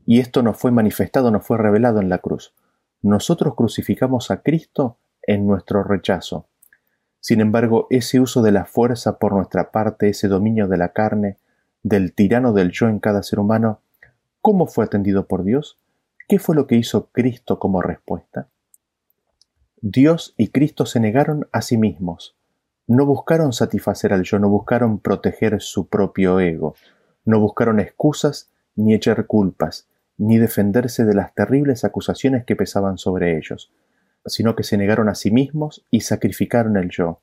Y esto no fue manifestado, no fue revelado en la cruz. Nosotros crucificamos a Cristo en nuestro rechazo. Sin embargo, ese uso de la fuerza por nuestra parte, ese dominio de la carne, del tirano del yo en cada ser humano, ¿cómo fue atendido por Dios? ¿Qué fue lo que hizo Cristo como respuesta? Dios y Cristo se negaron a sí mismos. No buscaron satisfacer al yo, no buscaron proteger su propio ego, no buscaron excusas ni echar culpas, ni defenderse de las terribles acusaciones que pesaban sobre ellos, sino que se negaron a sí mismos y sacrificaron el yo.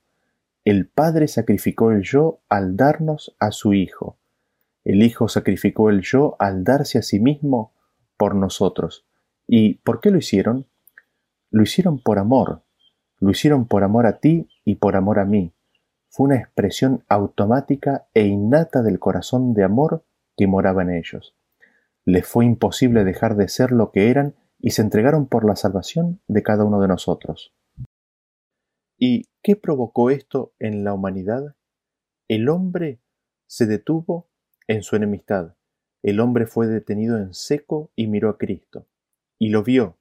El Padre sacrificó el yo al darnos a su Hijo. El Hijo sacrificó el yo al darse a sí mismo por nosotros. ¿Y por qué lo hicieron? Lo hicieron por amor, lo hicieron por amor a ti y por amor a mí. Fue una expresión automática e innata del corazón de amor que moraba en ellos. Les fue imposible dejar de ser lo que eran y se entregaron por la salvación de cada uno de nosotros. ¿Y qué provocó esto en la humanidad? el hombre se detuvo en su enemistad. El hombre fue detenido en seco y miró a Cristo. Y lo vio,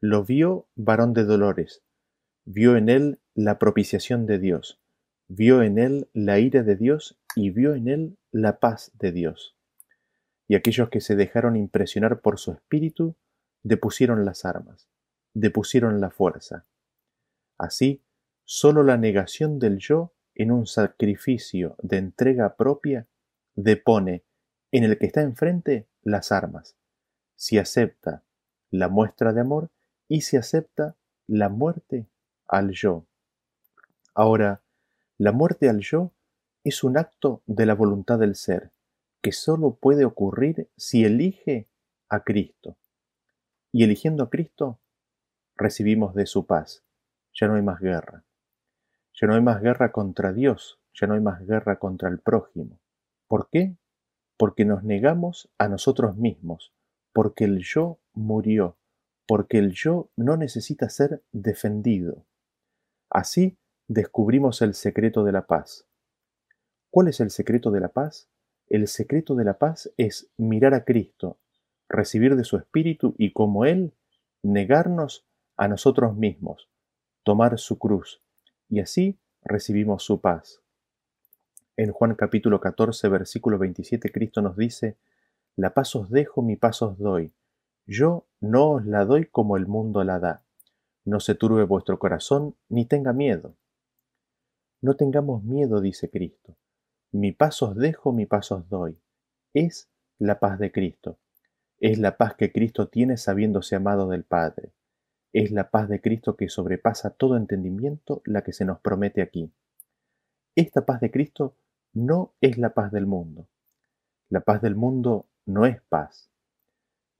lo vio varón de dolores, vio en él la propiciación de Dios, vio en él la ira de Dios y vio en él la paz de Dios. Y aquellos que se dejaron impresionar por su espíritu, depusieron las armas, depusieron la fuerza. Así, sólo la negación del yo en un sacrificio de entrega propia depone en el que está enfrente las armas, si acepta la muestra de amor y si acepta la muerte al yo. Ahora, la muerte al yo es un acto de la voluntad del ser, que sólo puede ocurrir si elige a Cristo. Y eligiendo a Cristo, recibimos de su paz. Ya no hay más guerra. Ya no hay más guerra contra Dios, ya no hay más guerra contra el prójimo. ¿Por qué? Porque nos negamos a nosotros mismos, porque el yo murió, porque el yo no necesita ser defendido. Así descubrimos el secreto de la paz. ¿Cuál es el secreto de la paz? El secreto de la paz es mirar a Cristo, recibir de su Espíritu y como Él, negarnos a nosotros mismos, tomar su cruz, y así recibimos su paz. En Juan capítulo 14, versículo 27, Cristo nos dice, La paz os dejo, mi paz os doy. Yo no os la doy como el mundo la da. No se turbe vuestro corazón, ni tenga miedo. No tengamos miedo, dice Cristo. Mi paz os dejo, mi paz os doy. Es la paz de Cristo. Es la paz que Cristo tiene sabiéndose amado del Padre. Es la paz de Cristo que sobrepasa todo entendimiento la que se nos promete aquí. Esta paz de Cristo no es la paz del mundo. La paz del mundo no es paz.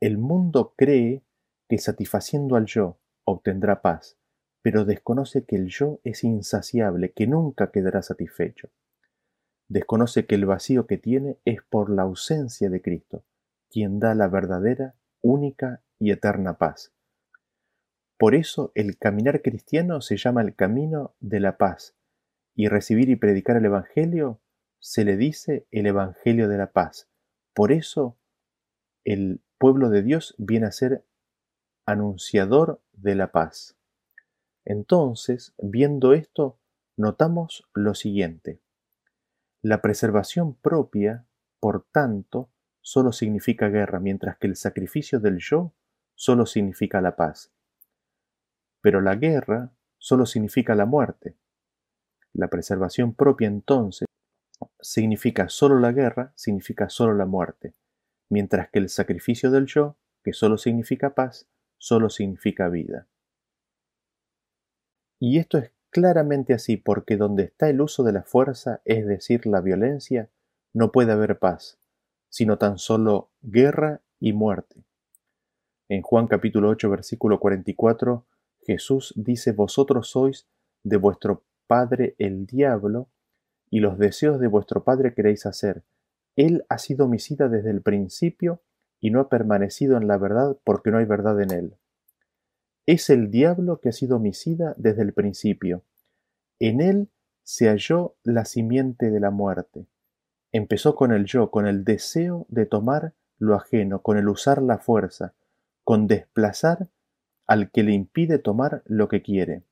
El mundo cree que satisfaciendo al yo obtendrá paz, pero desconoce que el yo es insaciable, que nunca quedará satisfecho. Desconoce que el vacío que tiene es por la ausencia de Cristo, quien da la verdadera, única y eterna paz. Por eso el caminar cristiano se llama el camino de la paz, y recibir y predicar el Evangelio se le dice el Evangelio de la paz. Por eso el pueblo de Dios viene a ser anunciador de la paz. Entonces, viendo esto, notamos lo siguiente. La preservación propia, por tanto, solo significa guerra, mientras que el sacrificio del yo solo significa la paz. Pero la guerra solo significa la muerte. La preservación propia entonces significa solo la guerra, significa solo la muerte, mientras que el sacrificio del yo, que solo significa paz, solo significa vida. Y esto es claramente así porque donde está el uso de la fuerza, es decir, la violencia, no puede haber paz, sino tan solo guerra y muerte. En Juan capítulo 8 versículo 44 Jesús dice, vosotros sois de vuestro padre el diablo, y los deseos de vuestro padre queréis hacer. Él ha sido homicida desde el principio y no ha permanecido en la verdad porque no hay verdad en él. Es el diablo que ha sido homicida desde el principio. En él se halló la simiente de la muerte. Empezó con el yo, con el deseo de tomar lo ajeno, con el usar la fuerza, con desplazar al que le impide tomar lo que quiere.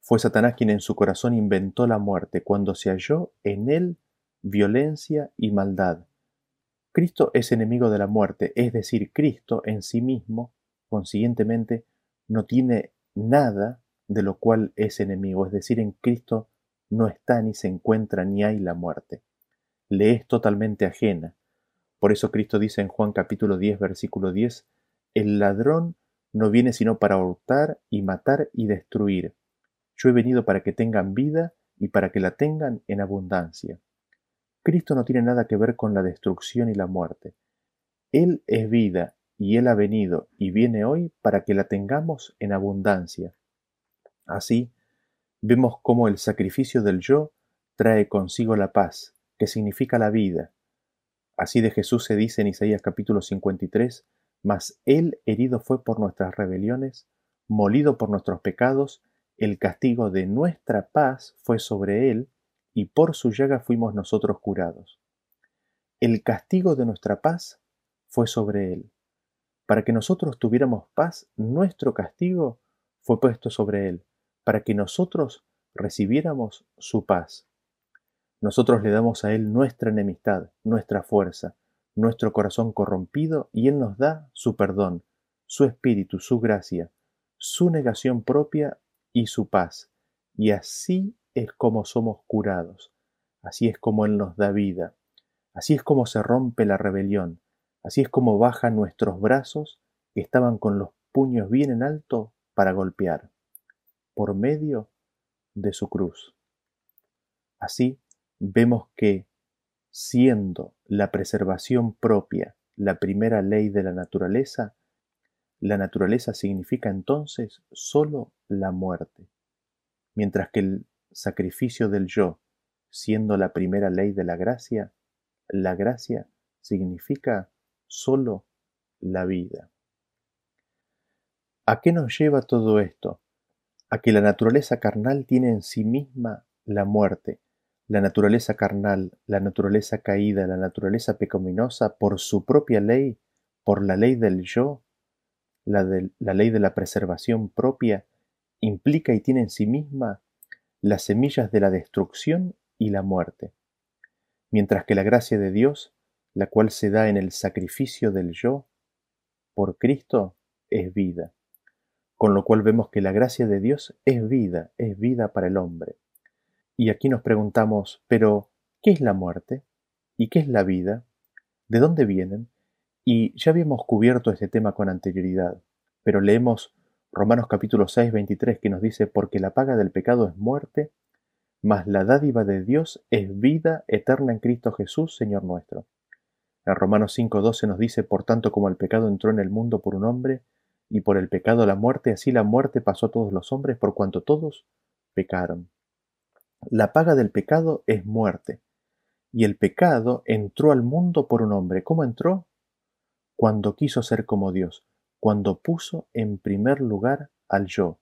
Fue Satanás quien en su corazón inventó la muerte, cuando se halló en él violencia y maldad. Cristo es enemigo de la muerte, es decir, Cristo en sí mismo, consiguientemente, no tiene nada de lo cual es enemigo, es decir, en Cristo no está ni se encuentra ni hay la muerte. Le es totalmente ajena. Por eso Cristo dice en Juan capítulo 10, versículo 10, el ladrón no viene sino para hurtar y matar y destruir. Yo he venido para que tengan vida y para que la tengan en abundancia. Cristo no tiene nada que ver con la destrucción y la muerte. Él es vida y Él ha venido y viene hoy para que la tengamos en abundancia. Así, vemos cómo el sacrificio del yo trae consigo la paz, significa la vida. Así de Jesús se dice en Isaías capítulo 53, mas él herido fue por nuestras rebeliones, molido por nuestros pecados, el castigo de nuestra paz fue sobre él, y por su llaga fuimos nosotros curados. El castigo de nuestra paz fue sobre él. Para que nosotros tuviéramos paz, nuestro castigo fue puesto sobre él, para que nosotros recibiéramos su paz. Nosotros le damos a él nuestra enemistad, nuestra fuerza, nuestro corazón corrompido, y él nos da su perdón, su espíritu, su gracia, su negación propia y su paz. Y así es como somos curados, así es como Él nos da vida, así es como se rompe la rebelión, así es como bajan nuestros brazos que estaban con los puños bien en alto para golpear, por medio de su cruz. Así vemos que, siendo la preservación propia la primera ley de la naturaleza, la naturaleza significa entonces sólo la muerte, mientras que el sacrificio del yo, siendo la primera ley de la gracia, la gracia significa sólo la vida. ¿A qué nos lleva todo esto? A que la naturaleza carnal tiene en sí misma la muerte, la naturaleza carnal, la naturaleza caída, la naturaleza pecaminosa, por su propia ley, por la ley del yo, la, la ley de la preservación propia, implica y tiene en sí misma las semillas de la destrucción y la muerte, mientras que la gracia de Dios, la cual se da en el sacrificio del yo, por Cristo, es vida. Con lo cual vemos que la gracia de Dios es vida, es vida para el hombre. Y aquí nos preguntamos, pero, ¿qué es la muerte? ¿Y qué es la vida? ¿De dónde vienen? Y ya habíamos cubierto este tema con anterioridad, pero leemos Romanos capítulo 6, 23 que nos dice, porque la paga del pecado es muerte, mas la dádiva de Dios es vida eterna en Cristo Jesús, Señor nuestro. En Romanos 5, 12 nos dice, por tanto como el pecado entró en el mundo por un hombre, y por el pecado la muerte, así la muerte pasó a todos los hombres por cuanto todos pecaron. La paga del pecado es muerte, y el pecado entró al mundo por un hombre. ¿Cómo entró? Cuando quiso ser como Dios, cuando puso en primer lugar al yo,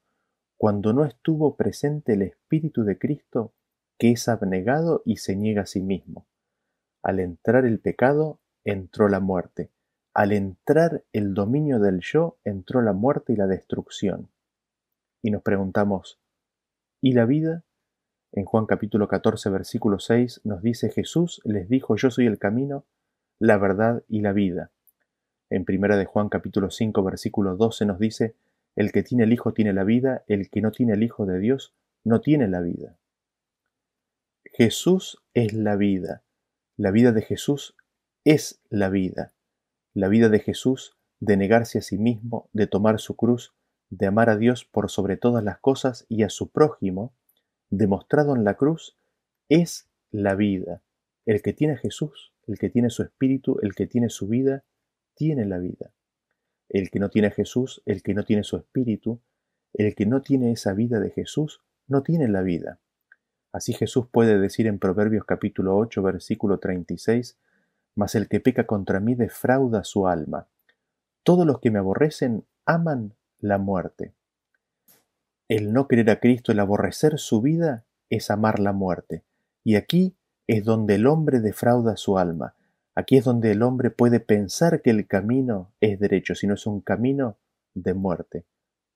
cuando no estuvo presente el Espíritu de Cristo, que es abnegado y se niega a sí mismo. Al entrar el pecado, entró la muerte. Al entrar el dominio del yo, entró la muerte y la destrucción. Y nos preguntamos, ¿y la vida? En Juan capítulo 14, versículo 6 nos dice Jesús les dijo, yo soy el camino, la verdad y la vida. En primera de Juan capítulo 5, versículo 12 nos dice, el que tiene el Hijo tiene la vida, el que no tiene el Hijo de Dios no tiene la vida. Jesús es la vida. La vida de Jesús es la vida. La vida de Jesús de negarse a sí mismo, de tomar su cruz, de amar a Dios por sobre todas las cosas y a su prójimo, demostrado en la cruz, es la vida. El que tiene a Jesús, el que tiene su espíritu, el que tiene su vida, tiene la vida. El que no tiene a Jesús, el que no tiene su espíritu, el que no tiene esa vida de Jesús, no tiene la vida. Así Jesús puede decir en Proverbios capítulo 8, versículo 36, Mas el que peca contra mí defrauda su alma. Todos los que me aborrecen aman la muerte. El no querer a Cristo, el aborrecer su vida, es amar la muerte. Y aquí es donde el hombre defrauda su alma. Aquí es donde el hombre puede pensar que el camino es derecho, sino es un camino de muerte.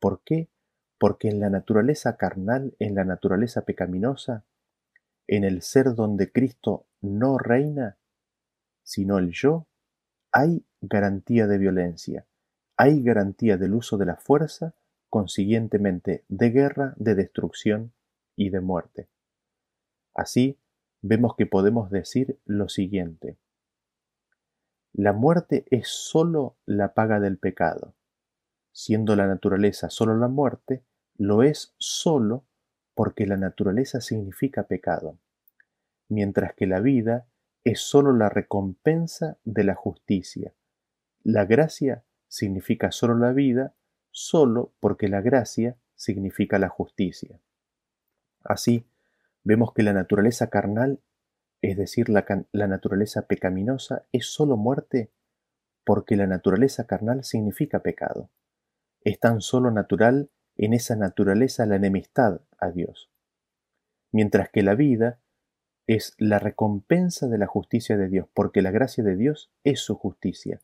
¿Por qué? Porque en la naturaleza carnal, en la naturaleza pecaminosa, en el ser donde Cristo no reina, sino el yo, hay garantía de violencia, hay garantía del uso de la fuerza consiguientemente de guerra, de destrucción y de muerte. Así, vemos que podemos decir lo siguiente. La muerte es sólo la paga del pecado. Siendo la naturaleza sólo la muerte, lo es sólo porque la naturaleza significa pecado, mientras que la vida es sólo la recompensa de la justicia. La gracia significa sólo la vida solo porque la gracia significa la justicia. Así, vemos que la naturaleza carnal, es decir, la, la, naturaleza pecaminosa, es sólo muerte porque la naturaleza carnal significa pecado. Es tan solo natural en esa naturaleza la enemistad a Dios. Mientras que la vida es la recompensa de la justicia de Dios, porque la gracia de Dios es su justicia.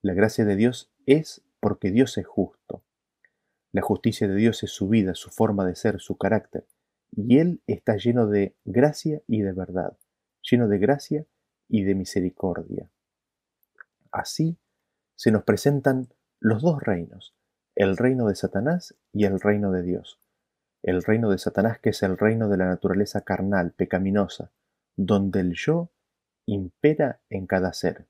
La gracia de Dios es porque Dios es justo. La justicia de Dios es su vida, su forma de ser, su carácter, y Él está lleno de gracia y de verdad, lleno de gracia y de misericordia. Así se nos presentan los dos reinos, el reino de Satanás y el reino de Dios. El reino de Satanás que es el reino de la naturaleza carnal, pecaminosa, donde el yo impera en cada ser.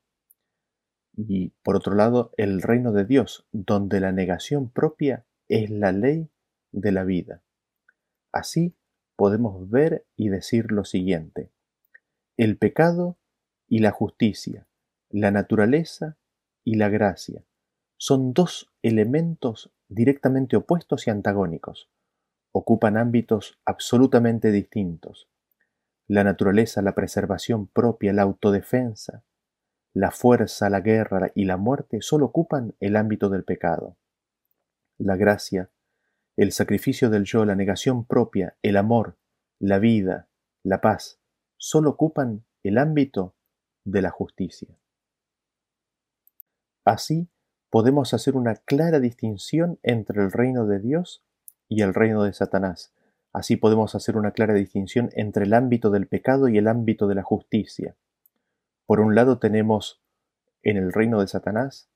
Y por otro lado, el reino de Dios, donde la negación propia es la ley de la vida. Así podemos ver y decir lo siguiente. El pecado y la justicia, la naturaleza y la gracia, son dos elementos directamente opuestos y antagónicos. Ocupan ámbitos absolutamente distintos. La naturaleza, la preservación propia, la autodefensa, la fuerza, la guerra y la muerte solo ocupan el ámbito del pecado. La gracia, el sacrificio del yo, la negación propia, el amor, la vida, la paz, solo ocupan el ámbito de la justicia. Así, podemos hacer una clara distinción entre el reino de Dios y el reino de Satanás. Así podemos hacer una clara distinción entre el ámbito del pecado y el ámbito de la justicia. Por un lado tenemos en el reino de Satanás,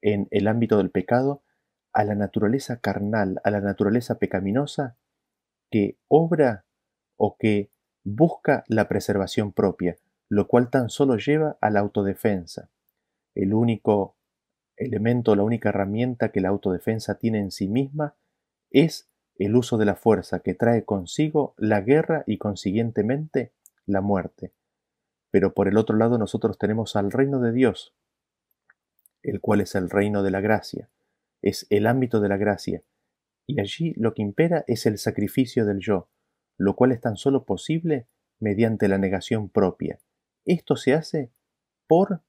en el ámbito del pecado, a la naturaleza carnal, a la naturaleza pecaminosa que obra o que busca la preservación propia, lo cual tan solo lleva a la autodefensa. El único elemento, la única herramienta que la autodefensa tiene en sí misma es el uso de la fuerza que trae consigo la guerra y consiguientemente la muerte. Pero por el otro lado nosotros tenemos al reino de Dios, el cual es el reino de la gracia, es el ámbito de la gracia, y allí lo que impera es el sacrificio del yo, lo cual es tan solo posible mediante la negación propia. Esto se hace por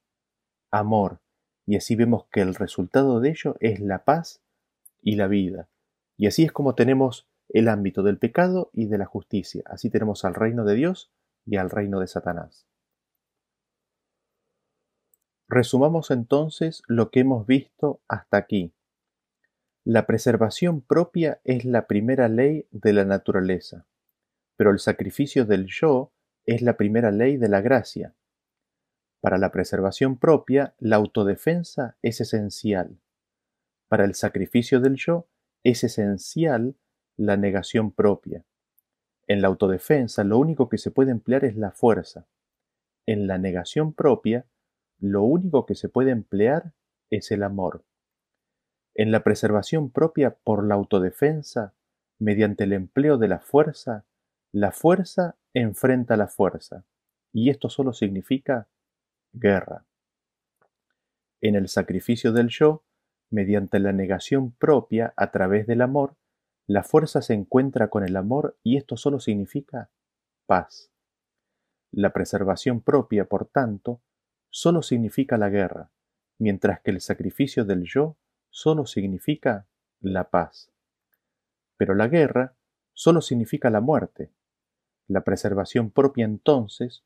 amor, y así vemos que el resultado de ello es la paz y la vida. Y así es como tenemos el ámbito del pecado y de la justicia. Así tenemos al reino de Dios y al reino de Satanás. Resumamos entonces lo que hemos visto hasta aquí. La preservación propia es la primera ley de la naturaleza, pero el sacrificio del yo es la primera ley de la gracia. Para la preservación propia, la autodefensa es esencial. Para el sacrificio del yo, es esencial la negación propia. En la autodefensa, lo único que se puede emplear es la fuerza. En la negación propia, lo único que se puede emplear es el amor. En la preservación propia por la autodefensa, mediante el empleo de la fuerza, la fuerza enfrenta la fuerza, y esto solo significa guerra. En el sacrificio del yo, mediante la negación propia a través del amor, la fuerza se encuentra con el amor y esto solo significa paz. La preservación propia, por tanto, solo significa la guerra, mientras que el sacrificio del yo solo significa la paz. Pero la guerra solo significa la muerte. La preservación propia entonces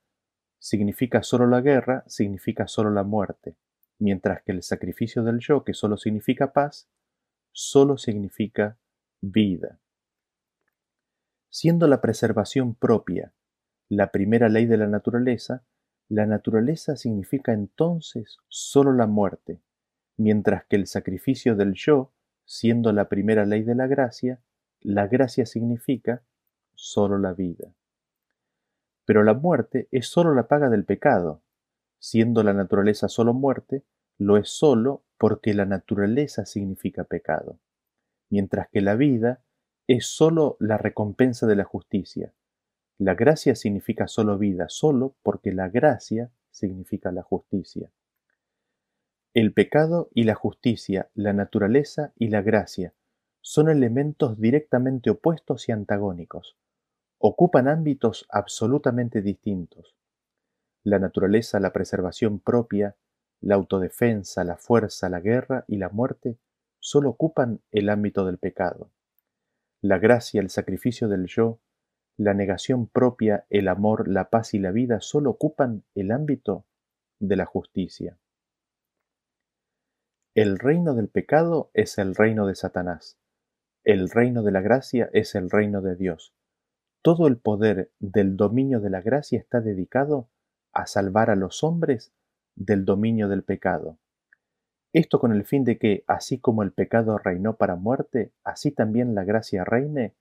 significa solo la guerra, significa solo la muerte, mientras que el sacrificio del yo, que solo significa paz, solo significa vida. Siendo la preservación propia la primera ley de la naturaleza, la naturaleza significa entonces solo la muerte, mientras que el sacrificio del yo, siendo la primera ley de la gracia, la gracia significa solo la vida. Pero la muerte es sólo la paga del pecado. Siendo la naturaleza sólo muerte, lo es sólo porque la naturaleza significa pecado, mientras que la vida es sólo la recompensa de la justicia. La gracia significa sólo vida, sólo porque la gracia significa la justicia. El pecado y la justicia, la naturaleza y la gracia son elementos directamente opuestos y antagónicos ocupan ámbitos absolutamente distintos. La naturaleza, la preservación propia, la autodefensa, la fuerza, la guerra y la muerte solo ocupan el ámbito del pecado. La gracia, el sacrificio del yo, la negación propia, el amor, la paz y la vida solo ocupan el ámbito de la justicia. El reino del pecado es el reino de Satanás. El reino de la gracia es el reino de Dios. Todo el poder del dominio de la gracia está dedicado a salvar a los hombres del dominio del pecado. Esto con el fin de que, así como el pecado reinó para muerte, así también la gracia reine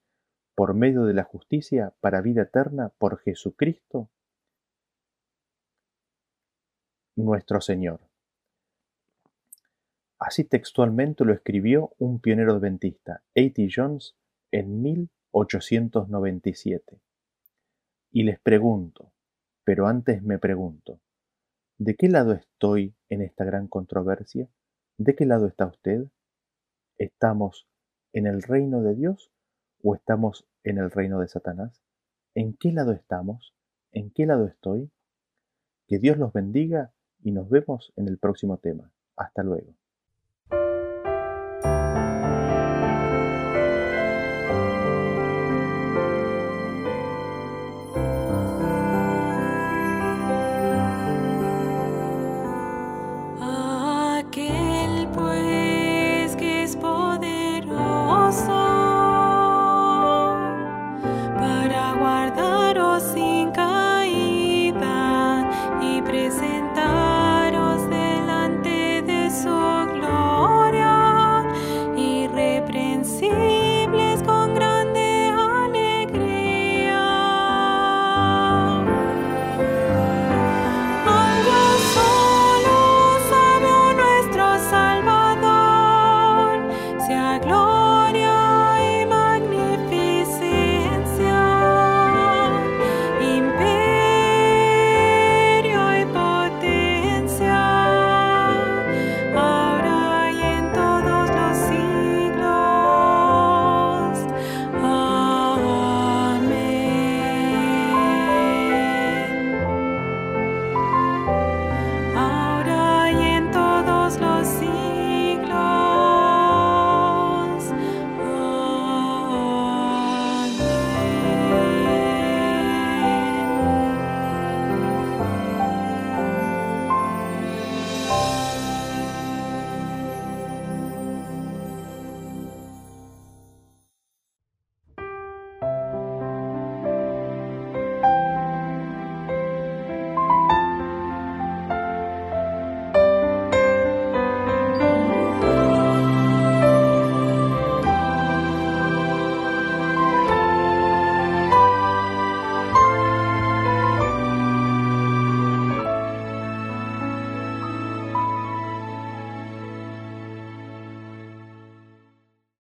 por medio de la justicia para vida eterna por Jesucristo nuestro Señor. Así textualmente lo escribió un pionero adventista, A.T. Jones, en 1897. Y les pregunto, pero antes me pregunto, ¿de qué lado estoy en esta gran controversia? ¿De qué lado está usted? ¿Estamos en el reino de Dios o estamos en el reino de Satanás? ¿En qué lado estamos? ¿En qué lado estoy? Que Dios los bendiga y nos vemos en el próximo tema. Hasta luego.